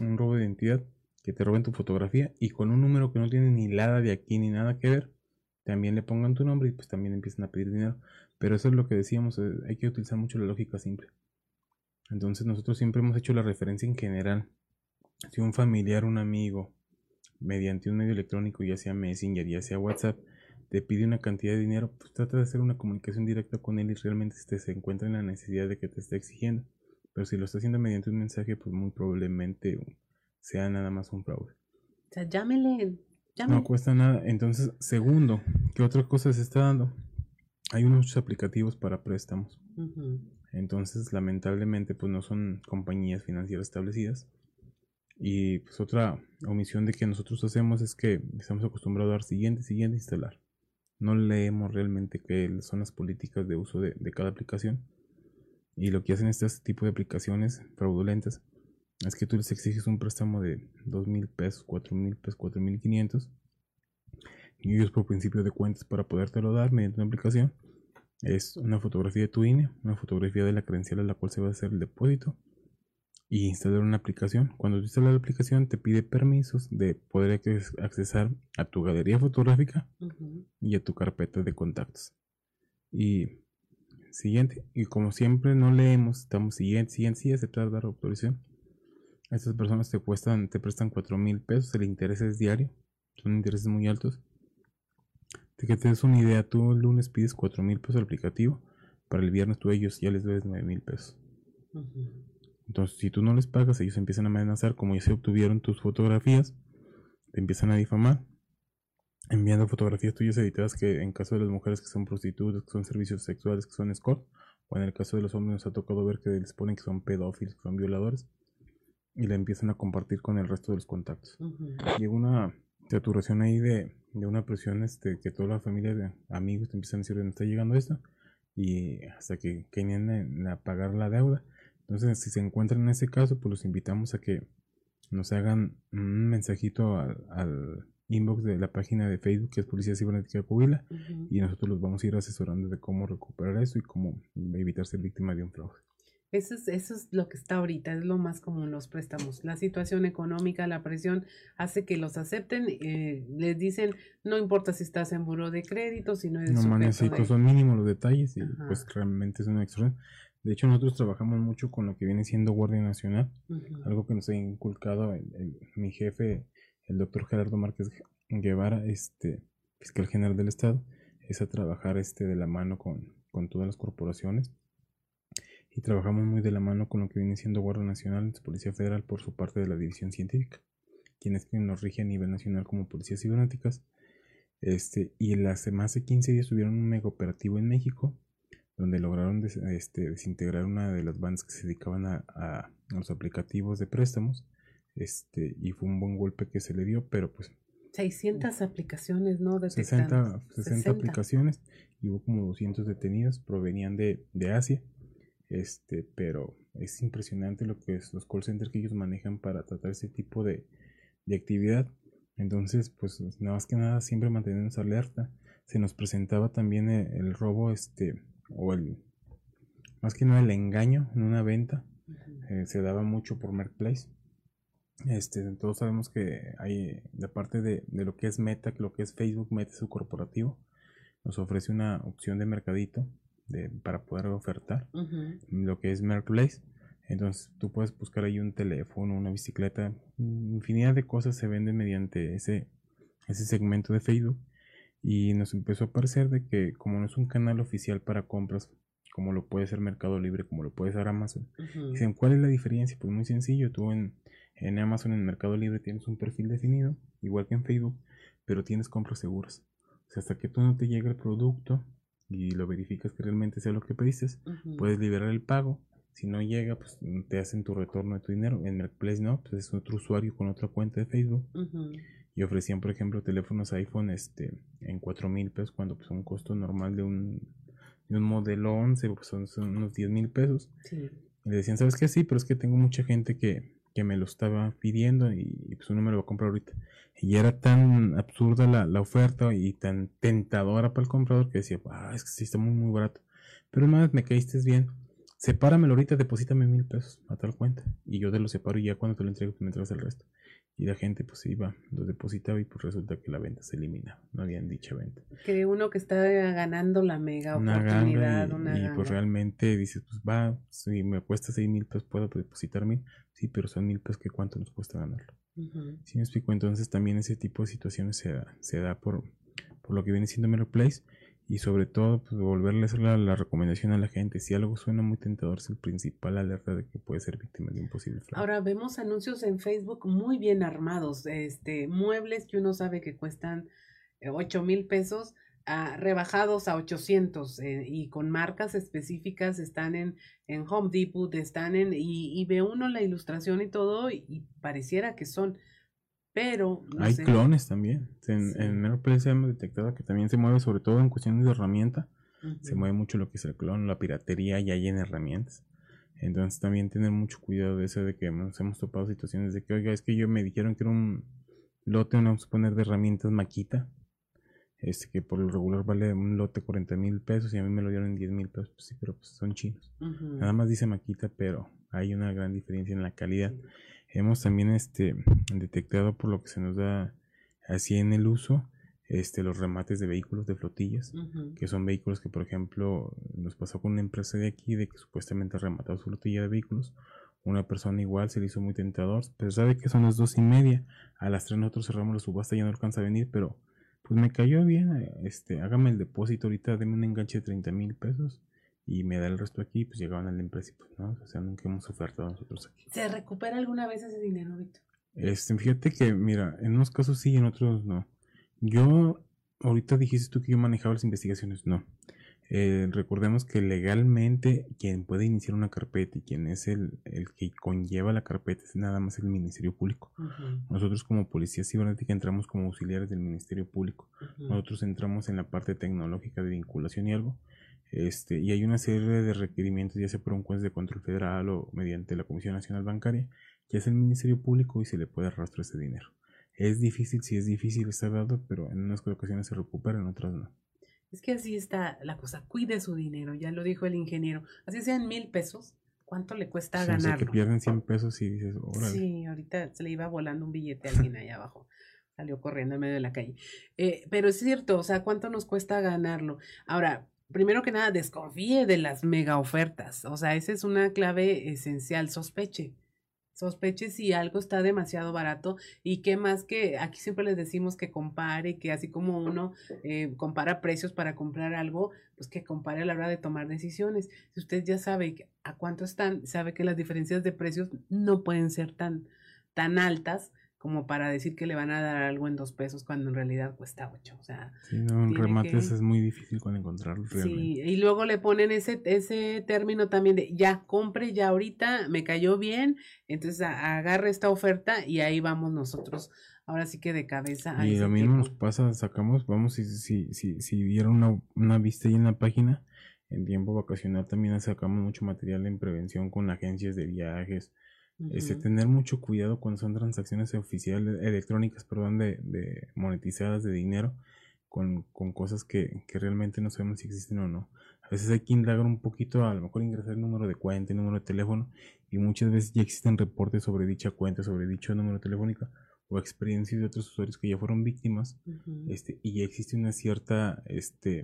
un robo de identidad, que te roben tu fotografía y con un número que no tiene ni nada de aquí ni nada que ver, también le pongan tu nombre y pues también empiezan a pedir dinero. Pero eso es lo que decíamos, eh, hay que utilizar mucho la lógica simple. Entonces nosotros siempre hemos hecho la referencia en general. Si un familiar, un amigo, mediante un medio electrónico, ya sea Messenger, ya sea WhatsApp, te pide una cantidad de dinero, pues trata de hacer una comunicación directa con él y realmente este, se encuentra en la necesidad de que te esté exigiendo. Pero si lo está haciendo mediante un mensaje, pues muy probablemente sea nada más un fraude. O sea, llámele, No cuesta nada. Entonces, segundo, ¿qué otra cosa se está dando? Hay unos aplicativos para préstamos. Entonces, lamentablemente, pues no son compañías financieras establecidas. Y pues otra omisión de que nosotros hacemos es que estamos acostumbrados a dar siguiente, siguiente, instalar. No leemos realmente qué son las políticas de uso de, de cada aplicación. Y lo que hacen este tipo de aplicaciones fraudulentas es que tú les exiges un préstamo de dos mil pesos, cuatro mil pesos, cuatro mil quinientos. Y ellos por principio de cuentas para podértelo dar mediante una aplicación es una fotografía de tu INE, una fotografía de la credencial a la cual se va a hacer el depósito y instalar una aplicación. Cuando tú instalas la aplicación te pide permisos de poder accesar a tu galería fotográfica y a tu carpeta de contactos. Y siguiente, y como siempre no leemos, estamos siguiente, siguiente, sí, aceptar dar autorización. Estas personas te cuestan, te prestan cuatro mil pesos, el interés es diario, son intereses muy altos. De que te des una idea, tú el lunes pides cuatro mil pesos al aplicativo, para el viernes tú a ellos ya les debes nueve mil pesos. Entonces, si tú no les pagas, ellos empiezan a amenazar, como ya se obtuvieron tus fotografías, te empiezan a difamar, enviando fotografías tuyas editadas que en caso de las mujeres que son prostitutas, que son servicios sexuales, que son escort, o en el caso de los hombres nos ha tocado ver que les ponen que son pedófilos, que son violadores, y la empiezan a compartir con el resto de los contactos. Llega una saturación ahí de, una presión este, que toda la familia de amigos te empiezan a decir, no está llegando esto, y hasta que quieren a pagar la deuda. Entonces, si se encuentran en ese caso, pues los invitamos a que nos hagan un mensajito al, inbox de la página de Facebook que es Policía Cibernética de Coahuila y nosotros los vamos a ir asesorando de cómo recuperar eso y cómo evitar ser víctima de un fraude. Eso es, eso es lo que está ahorita, es lo más común los préstamos. La situación económica, la presión hace que los acepten. Eh, les dicen, no importa si estás en buro de crédito, si no es... No necesito, son mínimos los detalles y pues realmente es una extorsión. De hecho, nosotros trabajamos mucho con lo que viene siendo Guardia Nacional, algo que nos ha inculcado mi jefe, el doctor Gerardo Márquez Guevara, este fiscal general del Estado, es a trabajar este de la mano con, con todas las corporaciones y trabajamos muy de la mano con lo que viene siendo Guardia Nacional Policía Federal por su parte de la División Científica, quienes nos rige a nivel nacional como policías cibernéticas. Este, y las más de 15 días tuvieron un mega operativo en México, donde lograron este, desintegrar una de las bandas que se dedicaban a, los aplicativos de préstamos. Este, y fue un buen golpe que se le dio, pero pues 600 aplicaciones, ¿no? 60, 60, aplicaciones y hubo como 200 detenidos, provenían de, de Asia este, pero es impresionante lo que es los call centers que ellos manejan para tratar ese tipo de, de actividad. Entonces, pues nada más que nada siempre mantenernos alerta. Se nos presentaba también el, robo, este, o el, más que nada el engaño en una venta. Eh, se daba mucho por Marketplace. Este, todos sabemos que hay, de parte de, de, lo que es Meta, lo que es Facebook, Meta su corporativo, nos ofrece una opción de mercadito para poder ofertar lo que es Marketplace. Entonces tú puedes buscar ahí un teléfono, una bicicleta, infinidad de cosas se venden mediante ese, ese segmento de Facebook. Y nos empezó a parecer de que como no es un canal oficial para compras, como lo puede ser Mercado Libre, como lo puede ser Amazon, dicen, ¿cuál es la diferencia? Pues muy sencillo, tú en, en Amazon, en Mercado Libre tienes un perfil definido, igual que en Facebook, pero tienes compras seguras. O sea, hasta que tú no te llegue el producto, y lo verificas que realmente sea lo que pediste, puedes liberar el pago. Si no llega, pues te hacen tu retorno de tu dinero. En Marketplace no, pues es otro usuario con otra cuenta de Facebook. Y ofrecían, por ejemplo, teléfonos iPhone este, en 4 mil pesos, cuando pues un costo normal de un, de un modelo 11, pues son, unos 10 mil pesos. Y le decían, ¿sabes qué? Sí, pero es que tengo mucha gente que, que me lo estaba pidiendo y, pues uno me lo va a comprar ahorita. Y era tan absurda la, la, oferta y tan tentadora para el comprador que decía, ah, es que sí está muy, muy barato. Pero más me caíste bien. Sepáramelo ahorita, deposítame mil pesos a tal cuenta. Y yo te lo separo y ya cuando te lo entrego, me entregas el resto. Y la gente pues iba, lo depositaba y pues resulta que la venta se elimina, no habían dicha venta. Que uno que está ganando la mega Una oportunidad, y, una y, ganga. pues realmente dices, pues va, si me cuesta seis mil pesos, puedo depositar mil, sí, pero son mil pesos que cuánto nos cuesta ganarlo. Ujú. Sí me explico, entonces también ese tipo de situaciones se da, se da por, por lo que viene siendo Mirror Place y sobre todo pues volverle a hacer la, recomendación a la gente, si algo suena muy tentador es el principal alerta de que puede ser víctima de un posible fraude. Ahora vemos anuncios en Facebook muy bien armados, este, muebles que uno sabe que cuestan eh, ocho mil pesos, ah, rebajados a 800 eh, y con marcas específicas están en, en Home Depot, están en, y, ve uno la ilustración y todo y pareciera que son, pero no Hay sé. clones también, en, Sí. en hemos detectado que también se mueve sobre todo en cuestiones de herramienta, se mueve mucho lo que es el clon, la piratería ya hay en herramientas. Entonces también tener mucho cuidado de eso de que nos hemos topado situaciones de que, oiga, es que yo me dijeron que era un lote, vamos a poner de herramientas maquita, este que por lo regular vale un lote 40 mil pesos y a mí me lo dieron en 10 mil pesos, pues sí, pero pues son chinos. Nada más dice maquita, pero hay una gran diferencia en la calidad. Hemos también este detectado por lo que se nos da así en el uso, este los remates de vehículos de flotillas que son vehículos que por ejemplo nos pasó con una empresa de aquí de que supuestamente ha rematado su flotilla de vehículos una persona igual se le hizo muy tentador pero sabe que son las dos y media a las tres nosotros cerramos la subasta ya no alcanza a venir pero pues me cayó bien este hágame el depósito ahorita deme un enganche de 30 mil pesos y me da el resto aquí pues llegaban a la empresa y pues no o sea nunca hemos ofertado nosotros aquí ¿Se recupera alguna vez ese dinero, Víctor? este, fíjate que, mira, en unos casos sí, en otros no. Yo, ahorita dijiste tú que yo manejaba las investigaciones, no. Eh, recordemos que legalmente quien puede iniciar una carpeta y quien es el, el que conlleva la carpeta es nada más el Ministerio Público. Nosotros como Policía Cibernética entramos como auxiliares del Ministerio Público. Nosotros entramos en la parte tecnológica de vinculación y algo. Este, y hay una serie de requerimientos, ya sea por un juez de control federal o mediante la Comisión Nacional Bancaria, que es el Ministerio Público y se le puede arrastrar ese dinero. Es difícil, sí es difícil estar dado, pero en unas ocasiones se recupera, en otras no. Es que así está la cosa. Cuide su dinero, ya lo dijo el ingeniero. Así sean mil pesos, ¿cuánto le cuesta Sí, o sea, que ganarlo? pierden 100 pesos y dices, órale. Sí, ahorita se le iba volando un billete a alguien allá abajo. Salió corriendo en medio de la calle. Eh, pero es cierto, o sea, ¿cuánto nos cuesta ganarlo? Ahora, primero que nada, desconfíe de las mega ofertas. O sea, esa es una clave esencial. Sospeche. Sospeche si algo está demasiado barato y qué más que aquí siempre les decimos que compare, que así como uno eh, compara precios para comprar algo, pues que compare a la hora de tomar decisiones. Si usted ya sabe a cuánto están, sabe que las diferencias de precios no pueden ser tan, tan altas como para decir que le van a dar algo en dos pesos cuando en realidad cuesta ocho. O sea, Sí, no, en remates que- es muy difícil con encontrarlos realmente. Sí, y luego le ponen ese, ese término también de ya compre ya ahorita, me cayó bien, entonces agarre esta oferta y ahí vamos nosotros, ahora sí que de cabeza. a Y lo mismo nos pasa, sacamos, vamos, si, si, si, si dieron una, una vista ahí en la página, en tiempo vacacional también sacamos mucho material en prevención con agencias de viajes, este, tener mucho cuidado cuando son transacciones oficiales, electrónicas, perdón, de, de monetizadas de dinero, con, con cosas que, que realmente no sabemos si existen o no. A veces hay que indagar un poquito, a lo mejor ingresar el número de cuenta, el número de teléfono, y muchas veces ya existen reportes sobre dicha cuenta, sobre dicho número telefónico, o experiencias de otros usuarios que ya fueron víctimas, este, y ya existe una cierta, este,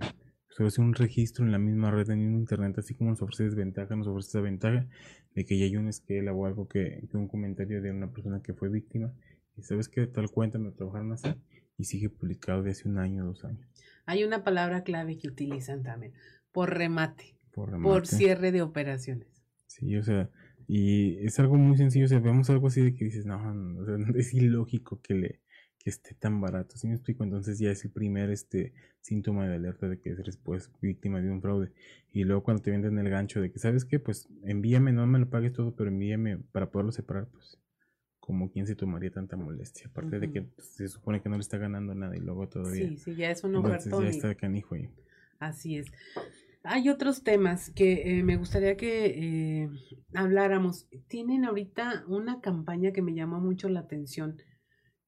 sobre hacer un registro en la misma red, en el mismo internet, así como nos ofrece desventaja, nos ofrece esa ventaja de que ya hay un esquela o algo que, que un comentario de una persona que fue víctima, y sabes que tal cuenta me trabajaron así, y sigue publicado de hace un año, dos años, Hay una palabra clave que utilizan también, por remate, por por remate. cierre de operaciones. Sí, o sea, y es algo muy sencillo, o sea, vemos algo así de que dices, no, no, o sea, es ilógico que le que esté tan barato, ¿sí me explico? Entonces ya es el primer este síntoma de alerta de que eres pues víctima de un fraude. Y luego cuando te venden el gancho de que, ¿sabes qué? Pues envíame, no me lo pagues todo, pero envíame para poderlo separar, pues como quien se tomaría tanta molestia, aparte de que pues, se supone que no le está ganando nada y luego todavía. Sí, sí, ya es un Entonces ofertón. ya y- está canijo ahí. Así es. Hay otros temas que eh, me gustaría que eh, habláramos. Tienen ahorita una campaña que me llamó mucho la atención,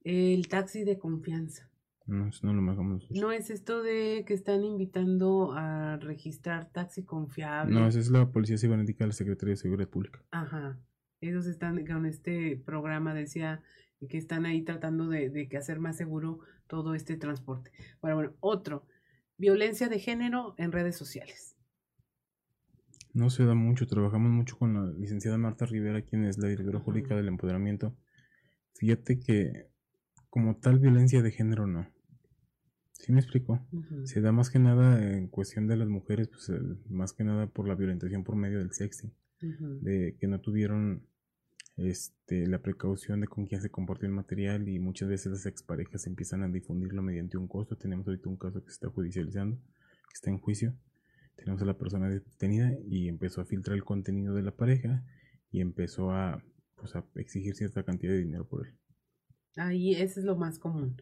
el taxi de confianza. No, eso no lo nosotros. No es esto de que están invitando a registrar taxi confiable. No, esa es la Policía Cibernética de la Secretaría de Seguridad Pública. Ajá. Ellos están con este programa, decía que están ahí tratando de, de que hacer más seguro todo este transporte. Bueno, bueno, otro, violencia de género en redes sociales. No se da mucho, trabajamos mucho con la licenciada Marta Rivera, quien es la directora jurídica del empoderamiento. Fíjate que como tal violencia de género no. ¿Sí me explico? Se da más que nada en cuestión de las mujeres, pues más que nada por la violentación por medio del sexting, de que no tuvieron este, la precaución de con quién se compartió el material y muchas veces las exparejas empiezan a difundirlo mediante un costo. Tenemos ahorita un caso que se está judicializando, que está en juicio. Tenemos a la persona detenida y empezó a filtrar el contenido de la pareja y empezó a, pues, a exigir cierta cantidad de dinero por él. Ahí ese es lo más común.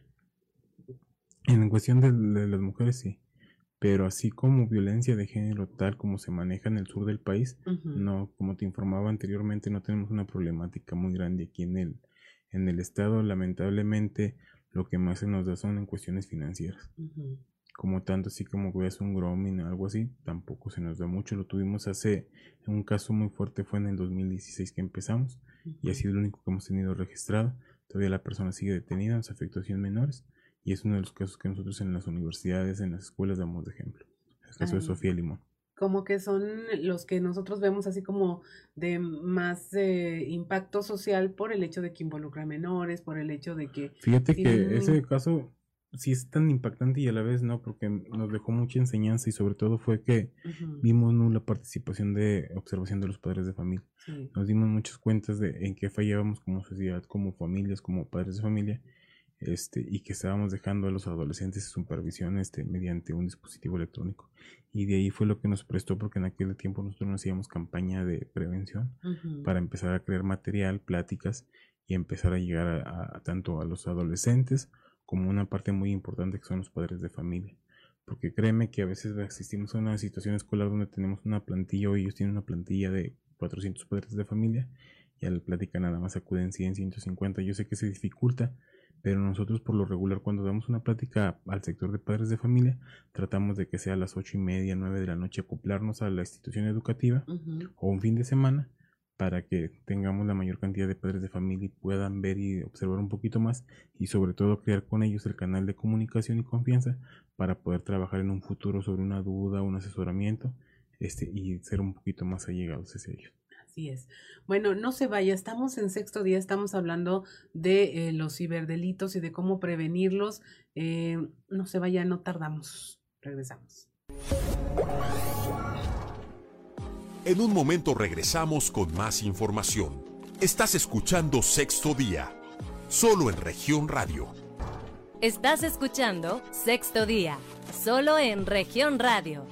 En cuestión de, de las mujeres sí pero así como violencia de género tal como se maneja en el sur del país, no, como te informaba anteriormente, no tenemos una problemática muy grande aquí en el, en el estado, lamentablemente lo que más se nos da son en cuestiones financieras. Como tanto así como que es un grooming o algo así, tampoco se nos da mucho. Lo tuvimos hace, un caso muy fuerte fue en el 2016 que empezamos y ha sido el único que hemos tenido registrado. Todavía la persona sigue detenida, nos afectó menores y es uno de los casos que nosotros en las universidades, en las escuelas damos de ejemplo. El caso de Sofía Limón. Como que son los que nosotros vemos así como de más eh, impacto social por el hecho de que involucra menores, por el hecho de que... Fíjate que ese caso sí es tan impactante y a la vez no, porque nos dejó mucha enseñanza y sobre todo fue que vimos nula participación de observación de los padres de familia. Nos dimos muchas cuentas de en qué fallábamos como sociedad, como familias, como padres de familia este, y que estábamos dejando a los adolescentes en supervisión este, mediante un dispositivo electrónico. Y de ahí fue lo que nos prestó porque en aquel tiempo nosotros no hacíamos campaña de prevención para empezar a crear material, pláticas y empezar a llegar a, tanto a los adolescentes como una parte muy importante que son los padres de familia. Porque créeme que a veces asistimos a una situación escolar donde tenemos una plantilla o ellos tienen una plantilla de 400 padres de familia y a la plática nada más acuden 100, 150. Yo sé que se dificulta, pero nosotros por lo regular cuando damos una plática al sector de padres de familia tratamos de que sea a las ocho y media, nueve de la noche acoplarnos a la institución educativa o un fin de semana para que tengamos la mayor cantidad de padres de familia y puedan ver y observar un poquito más y sobre todo crear con ellos el canal de comunicación y confianza para poder trabajar en un futuro sobre una duda, un asesoramiento este, y ser un poquito más allegados hacia ellos. Así es. Bueno, no se vaya, estamos en sexto día, estamos hablando de eh, los ciberdelitos y de cómo prevenirlos. Eh, no se vaya, no tardamos. Regresamos. En un momento regresamos con más información. Estás escuchando Sexto Día, solo en región radio. Estás escuchando Sexto Día, solo en región radio.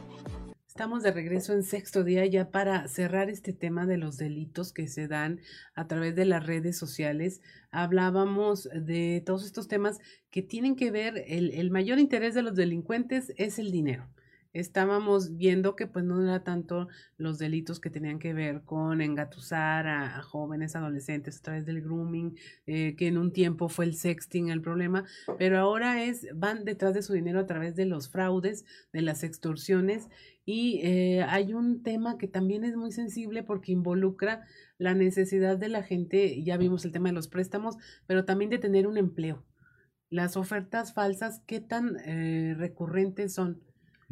Estamos de regreso en sexto día ya para cerrar este tema de los delitos que se dan a través de las redes sociales. Hablábamos de todos estos temas que tienen que ver, el, el mayor interés de los delincuentes es el dinero estábamos viendo que pues no era tanto los delitos que tenían que ver con engatusar a, jóvenes adolescentes a través del grooming, eh, que en un tiempo fue el sexting el problema, pero ahora es, van detrás de su dinero a través de los fraudes, de las extorsiones y eh, hay un tema que también es muy sensible porque involucra la necesidad de la gente, ya vimos el tema de los préstamos, pero también de tener un empleo. Las ofertas falsas, ¿qué tan eh, recurrentes son?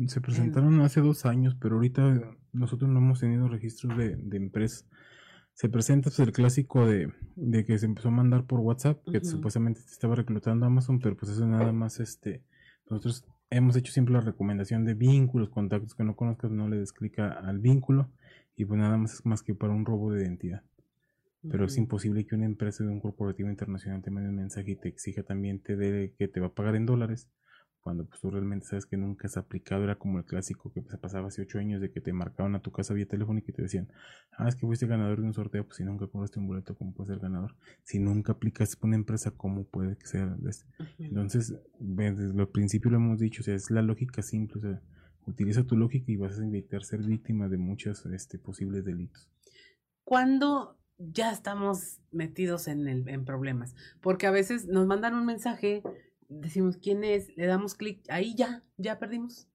Se presentaron hace dos años, pero ahorita nosotros no hemos tenido registros de, de empresas. Se presenta pues, el clásico de, de, que se empezó a mandar por WhatsApp, que supuestamente te estaba reclutando Amazon, pero pues eso nada más, este, nosotros hemos hecho siempre la recomendación de vínculos, contactos que no conozcas, no le des clic al vínculo y pues nada más es más que para un robo de identidad. Pero es imposible que una empresa de un corporativo internacional te mande un mensaje y te exija también te dé que te va a pagar en dólares cuando pues tú realmente sabes que nunca has aplicado, era como el clásico que se pasaba hace ocho años de que te marcaban a tu casa vía teléfono y que te decían, ah, es que fuiste ganador de un sorteo, pues si nunca compraste un boleto, ¿cómo puedes ser ganador? Si nunca aplicaste una empresa, ¿cómo puede que sea? Este? Entonces, desde el principio lo hemos dicho, o sea, es la lógica simple, o sea, utiliza tu lógica y vas a evitar ser víctima de muchos este, posibles delitos. Cuando ya estamos metidos en, el, en problemas, porque a veces nos mandan un mensaje decimos quién es, le damos clic, ahí ya, ya perdimos.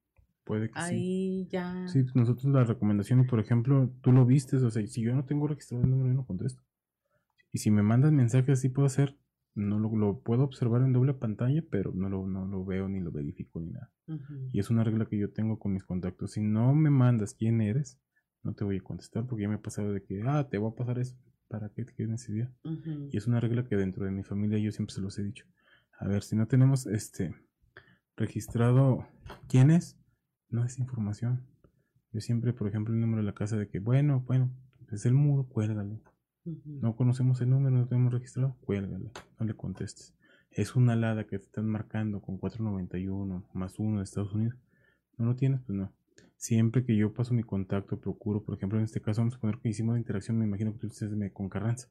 Puede que ahí ya. Sí, nosotros la recomendación, por ejemplo, tú lo vistes, o sea, si yo no tengo registrado el número, yo no contesto. Y si me mandan mensajes, sí puedo hacer, no lo, lo puedo observar en doble pantalla, pero no lo, no lo veo ni lo verifico ni nada. Y es una regla que yo tengo con mis contactos. Si no me mandas quién eres, no te voy a contestar porque ya me ha pasado de que, ah, te voy a pasar eso. ¿Para qué? ¿Qué necesidad? ujú. Y es una regla que dentro de mi familia yo siempre se los he dicho. A ver, si no tenemos este registrado quién es, no es información. Yo siempre, por ejemplo, el número de la casa de que, bueno, bueno, es el muro, cuélgale. No conocemos el número, no tenemos registrado, cuélgale, no le contestes. Es una alada que te están marcando con 491 más uno de Estados Unidos. ¿No lo tienes? Pues no. Siempre que yo paso mi contacto, procuro, por ejemplo, en este caso vamos a poner que hicimos la interacción, me imagino que tú dices me- con Carranza.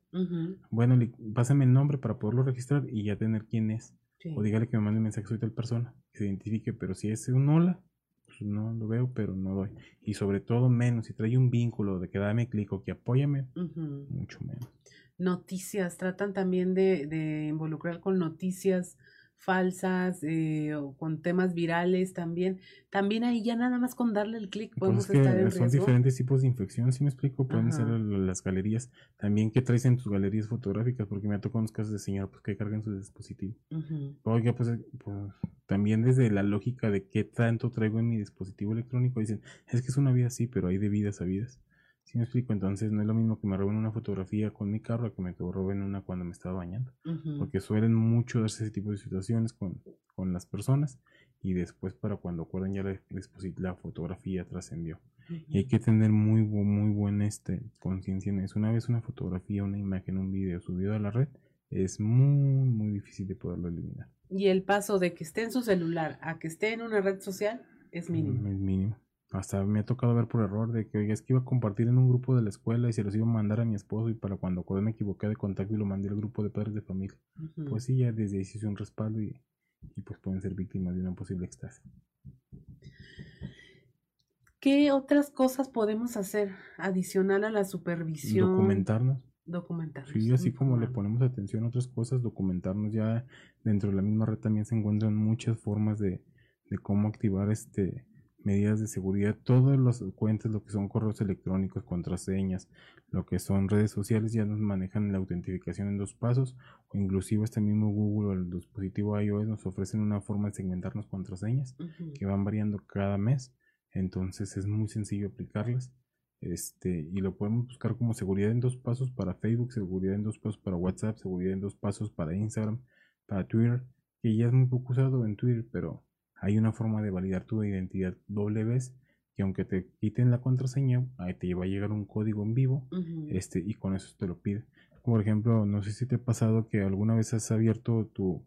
Bueno, le- pásame el nombre para poderlo registrar y ya tener quién es. sí. O dígale que me mande un mensaje, soy tal persona, que se identifique, pero si es un hola, pues no lo veo, pero no doy. Y sobre todo menos, si trae un vínculo de que dame clic o que apóyame, mucho menos. Noticias, tratan también de, de involucrar con noticias falsas eh, o con temas virales también. También ahí ya nada más con darle el clic Pues podemos es que estar en son riesgo. diferentes tipos de infección, si me explico, pueden ser Ajá. las galerías. También que traes en tus galerías fotográficas, porque me ha tocado unos casos de señora pues, que cargan su dispositivo. Ujú, Oiga, pues, eh, pues, también desde la lógica de qué tanto traigo en mi dispositivo electrónico, dicen, es que es una vida así, pero hay de vidas a vidas. Si me explico, entonces no es lo mismo que me roben una fotografía con mi carro a que me roben una cuando me estaba bañando. Porque suelen mucho darse ese tipo de situaciones con, con las personas y después para cuando acuerdan ya la, la fotografía trascendió. Y hay que tener muy, muy buena este, conciencia en eso. Una vez una fotografía, una imagen, un video subido a la red, es muy, muy difícil de poderlo eliminar. Y el paso de que esté en su celular a que esté en una red social es mínimo. Mm, Es mínimo. Hasta me ha tocado ver por error de que, oiga, es que iba a compartir en un grupo de la escuela y se los iba a mandar a mi esposo y para cuando acordé me equivoqué de contacto y lo mandé al grupo de padres de familia. Pues sí, ya desde ahí se hizo un respaldo y, y pues pueden ser víctimas de una posible extase. ¿Qué otras cosas podemos hacer adicional a la supervisión? Documentarnos. Documentarnos. Sí, así como le ponemos atención a otras cosas, documentarnos ya dentro de la misma red también se encuentran muchas formas de, de cómo activar este medidas de seguridad. Todas las cuentas, lo que son correos electrónicos, contraseñas, lo que son redes sociales, ya nos manejan la autentificación en dos pasos, o inclusive este mismo Google o el dispositivo iOS nos ofrecen una forma de segmentarnos contraseñas que van variando cada mes. Entonces es muy sencillo aplicarlas. Este, y lo podemos buscar como seguridad en dos pasos para Facebook, seguridad en dos pasos para WhatsApp, seguridad en dos pasos para Instagram, para Twitter, que ya es muy poco usado en Twitter, pero hay una forma de validar tu identidad doble vez, que aunque te quiten la contraseña, ahí te va a llegar un código en vivo, este, y con eso te lo pide. Por ejemplo, no sé si te ha pasado que alguna vez has abierto tu,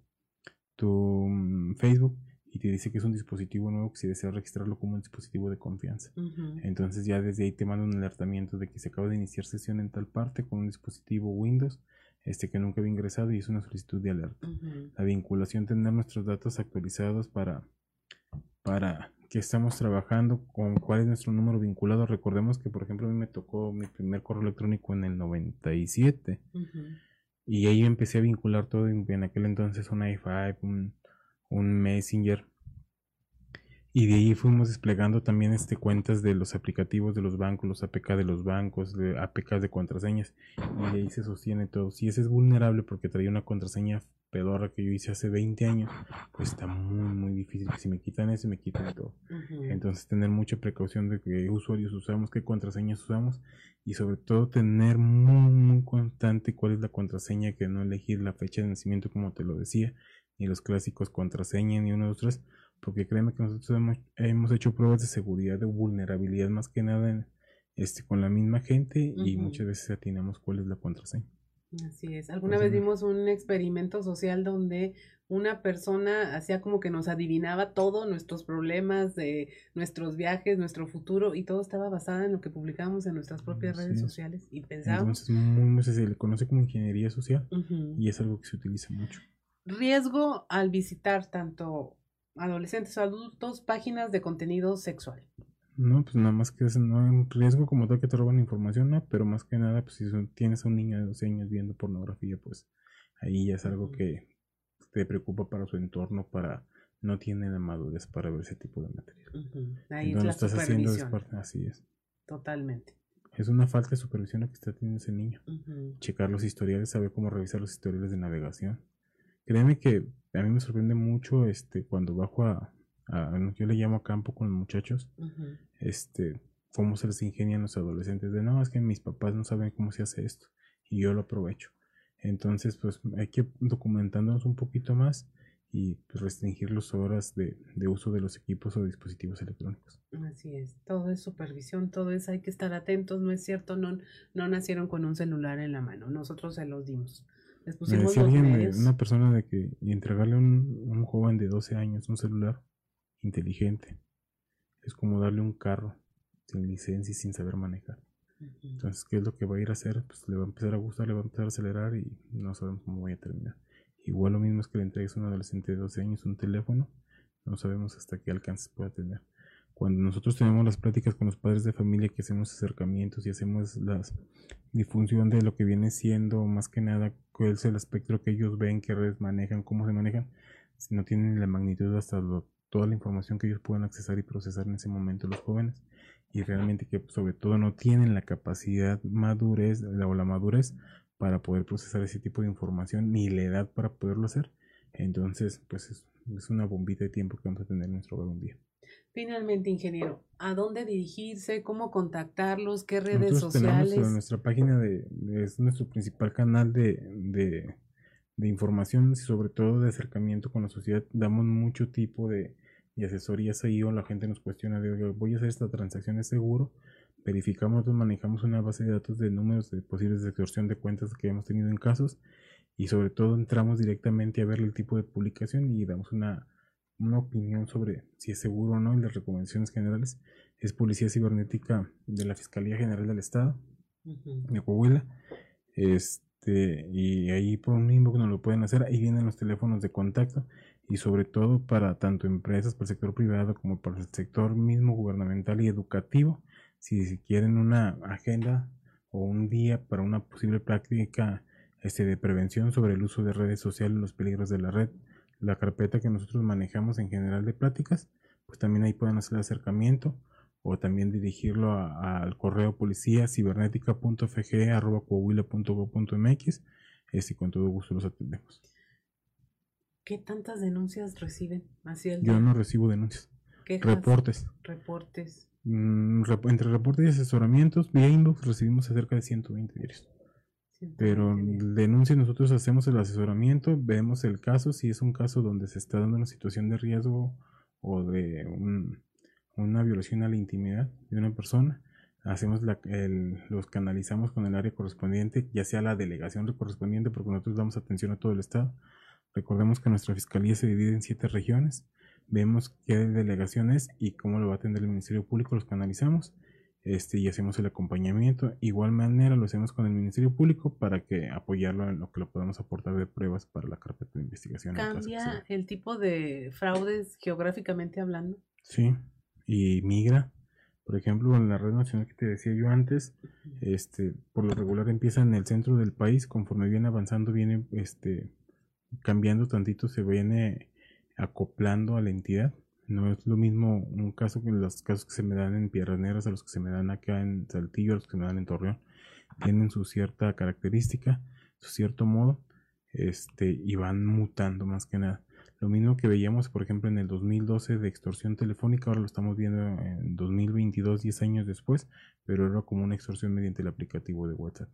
tu mm, Facebook y te dice que es un dispositivo nuevo que si deseas registrarlo como un dispositivo de confianza. Entonces ya desde ahí te manda un alertamiento de que se acaba de iniciar sesión en tal parte con un dispositivo Windows este que nunca había ingresado y es una solicitud de alerta. La vinculación, tener nuestros datos actualizados para, para que estamos trabajando con cuál es nuestro número vinculado. Recordemos que, por ejemplo, a mí me tocó mi primer correo electrónico en el 97 Ujú. y ahí empecé a vincular todo en, en aquel entonces un i5, un, un Messenger. Y de ahí fuimos desplegando también este cuentas de los aplicativos de los bancos, los APK de los bancos, de APKs de contraseñas. Y de ahí se sostiene todo. Si ese es vulnerable porque traía una contraseña pedorra que yo hice hace 20 años, pues está muy, muy difícil. Si me quitan eso, me quitan todo. Entonces tener mucha precaución de qué usuarios usamos, qué contraseñas usamos y sobre todo tener muy, muy constante cuál es la contraseña, que no elegir la fecha de nacimiento como te lo decía, ni los clásicos contraseña, ni uno de los tres, porque créeme que nosotros hemos, hemos hecho pruebas de seguridad, de vulnerabilidad más que nada este, con la misma gente y muchas veces atinamos cuál es la contraseña. Así es. Alguna Pues, vez vimos un experimento social donde una persona hacía como que nos adivinaba todo, nuestros problemas, de nuestros viajes, nuestro futuro, y todo estaba basado en lo que publicábamos en nuestras propias redes es. sociales. Y pensábamos, Entonces muy, muy- se le conoce como ingeniería social y es algo que se utiliza mucho. riesgo al visitar tanto adolescentes o adultos páginas de contenido sexual. No, pues nada más que es, no hay un riesgo como tal que te roban información, ¿no? pero más que nada, pues si son- tienes a un niño de 12 años viendo pornografía, pues ahí ya es algo que te preocupa para su entorno, para no tiene la madurez para ver ese tipo de material. Ujú. Ahí no es lo la estás haciendo es supervisión. parte- así es. Totalmente. Es una falta de supervisión lo que está teniendo ese niño. Checar los historiales, saber cómo revisar los historiales de navegación. Créeme que a mí me sorprende mucho este cuando bajo a, yo le llamo a campo con los muchachos, este, cómo se les ingenian los adolescentes de no, es que mis papás no saben cómo se hace esto y yo lo aprovecho. Entonces, pues hay que documentándonos un poquito más y pues, restringir las horas de, uso de los equipos o dispositivos electrónicos. Así es, todo es supervisión, todo es, hay que estar atentos, no es cierto, no, no nacieron con un celular en la mano, nosotros se los dimos. Les pusimos los medios. una persona de que entregarle a un, un joven de 12 años un celular inteligente es como darle un carro sin licencia y sin saber manejar. Entonces, ¿qué es lo que va a ir a hacer? Pues le va a empezar a gustar, le va a empezar a acelerar y no sabemos cómo vaya a terminar. Igual lo mismo es que le entregues a un adolescente de 12 años un teléfono, no sabemos hasta qué alcances pueda tener. Cuando nosotros tenemos las pláticas con los padres de familia, que hacemos acercamientos y hacemos la difusión de lo que viene siendo, más que nada, cuál es el espectro que ellos ven, qué redes manejan, cómo se manejan, si no tienen la magnitud hasta toda la información que ellos puedan accesar y procesar en ese momento los jóvenes y realmente que sobre todo no tienen la capacidad madurez o la madurez para poder procesar ese tipo de información ni la edad para poderlo hacer. Entonces, pues es, una bombita de tiempo que vamos a tener en nuestro hogar un día. Finalmente, ingeniero, ¿a dónde dirigirse? ¿Cómo contactarlos? ¿Qué redes sociales? Tenemos nuestra página de, es nuestro principal canal de, de, de información y sobre todo de acercamiento con la sociedad. Damos mucho tipo de, de asesorías ahí o la gente nos cuestiona de, voy a hacer esta transacción, ¿es seguro? verificamos, nosotros manejamos una base de datos de números de posibles de extorsión de cuentas que hemos tenido en casos y sobre todo entramos directamente a ver el tipo de publicación y damos una, una opinión sobre si es seguro o no y las recomendaciones generales es Policía Cibernética de la Fiscalía General del Estado de Coahuila. Este y ahí por un inbox nos lo pueden hacer ahí vienen los teléfonos de contacto y sobre todo para tanto empresas para el sector privado como para el sector mismo gubernamental y educativo si, quieren una agenda o un día para una posible práctica este, de prevención sobre el uso de redes sociales y los peligros de la red, la carpeta que nosotros manejamos en general de pláticas, pues también ahí pueden hacer el acercamiento o también dirigirlo al correo policía cibernética.fg.coahuila.gov.mx este, y con todo gusto los atendemos. ¿Qué tantas denuncias reciben? Yo no recibo denuncias. Reportes. Reportes. Mm, entre reportes y asesoramientos, vía inbox recibimos cerca de 120 diarios. Pero denuncia nosotros hacemos el asesoramiento, vemos el caso, si es un caso donde se está dando una situación de riesgo o de una violación a la intimidad de una persona, hacemos la, los canalizamos con el área correspondiente, ya sea la delegación correspondiente, porque nosotros damos atención a todo el estado. Recordemos que nuestra fiscalía se divide en siete regiones vemos qué delegaciones y cómo lo va a atender el Ministerio Público, los canalizamos este, y hacemos el acompañamiento. Igual manera lo hacemos con el Ministerio Público para que apoyarlo en lo que lo podamos aportar de pruebas para la carpeta de investigación. ¿Cambia el tipo de fraudes geográficamente hablando? Sí, y migra. Por ejemplo, en la red nacional que te decía yo antes, este, por lo regular empieza en el centro del país, conforme viene avanzando, viene este, cambiando tantito, se viene acoplando a la entidad. No es lo mismo un caso que los casos que se me dan en Piedras Negras a los que se me dan acá en Saltillo, a los que se me dan en Torreón. Tienen su cierta característica, su cierto modo, este, y van mutando más que nada. Lo mismo que veíamos, por ejemplo, en el 2012 de extorsión telefónica, ahora lo estamos viendo en 2022, 10 años después, pero era como una extorsión mediante el aplicativo de WhatsApp.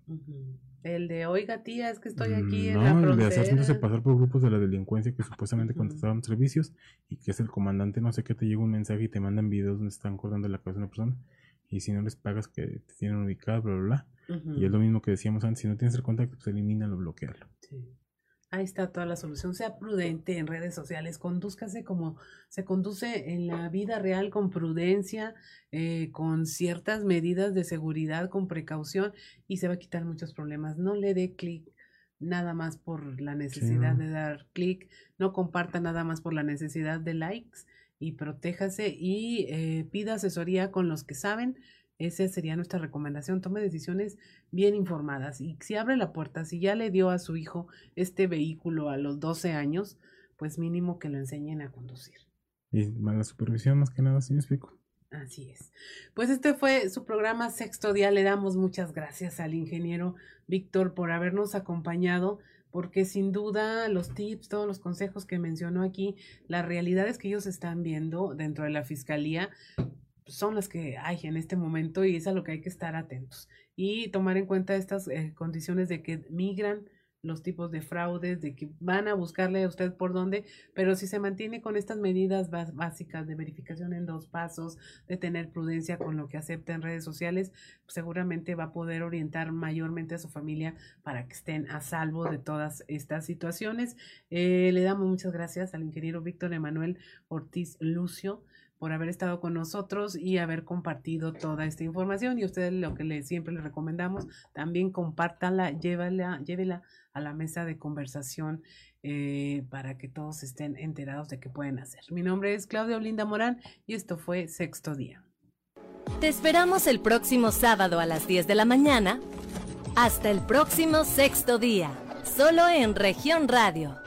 El de, oiga tía, es que estoy aquí en la frontera. el de hacerse pasar por grupos de la delincuencia que supuestamente contestaban servicios y que es el comandante, no sé qué, te llega un mensaje y te mandan videos donde están cortando la cabeza de una persona y si no les pagas que te tienen ubicado, bla, bla, bla. Y es lo mismo que decíamos antes, si no tienes el contacto, pues elimínalo, bloquealo. Sí. Ahí está toda la solución. Sea prudente en redes sociales, condúzcase como se conduce en la vida real, con prudencia, eh, con ciertas medidas de seguridad, con precaución y se va a quitar muchos problemas. No le dé clic nada más por la necesidad de dar clic, no comparta nada más por la necesidad de likes y protéjase y eh, pida asesoría con los que saben esa sería nuestra recomendación. Tome decisiones bien informadas. Y si abre la puerta, si ya le dio a su hijo este vehículo a los 12 años, pues mínimo que lo enseñen a conducir. Y mala supervisión, más que nada, si me explico. Así es. Pues este fue su programa Sexto Día. Le damos muchas gracias al ingeniero Víctor por habernos acompañado porque sin duda los tips, todos los consejos que mencionó aquí, las realidades que ellos están viendo dentro de la fiscalía son las que hay en este momento y es a lo que hay que estar atentos y tomar en cuenta estas eh, condiciones de que migran los tipos de fraudes, de que van a buscarle a usted por dónde, pero si se mantiene con estas medidas básicas de verificación en dos pasos, de tener prudencia con lo que acepta en redes sociales, pues seguramente va a poder orientar mayormente a su familia para que estén a salvo de todas estas situaciones. Eh, le damos muchas gracias al ingeniero Víctor Emanuel Ortiz Lucio por haber estado con nosotros y haber compartido toda esta información. Y ustedes lo que siempre le recomendamos, también compártala, llévala, llévela a la mesa de conversación eh, para que todos estén enterados de qué pueden hacer. Mi nombre es Claudia Olinda Morán y esto fue Sexto Día. Te esperamos el próximo sábado a las 10 de la mañana. Hasta el próximo Sexto Día, solo en región radio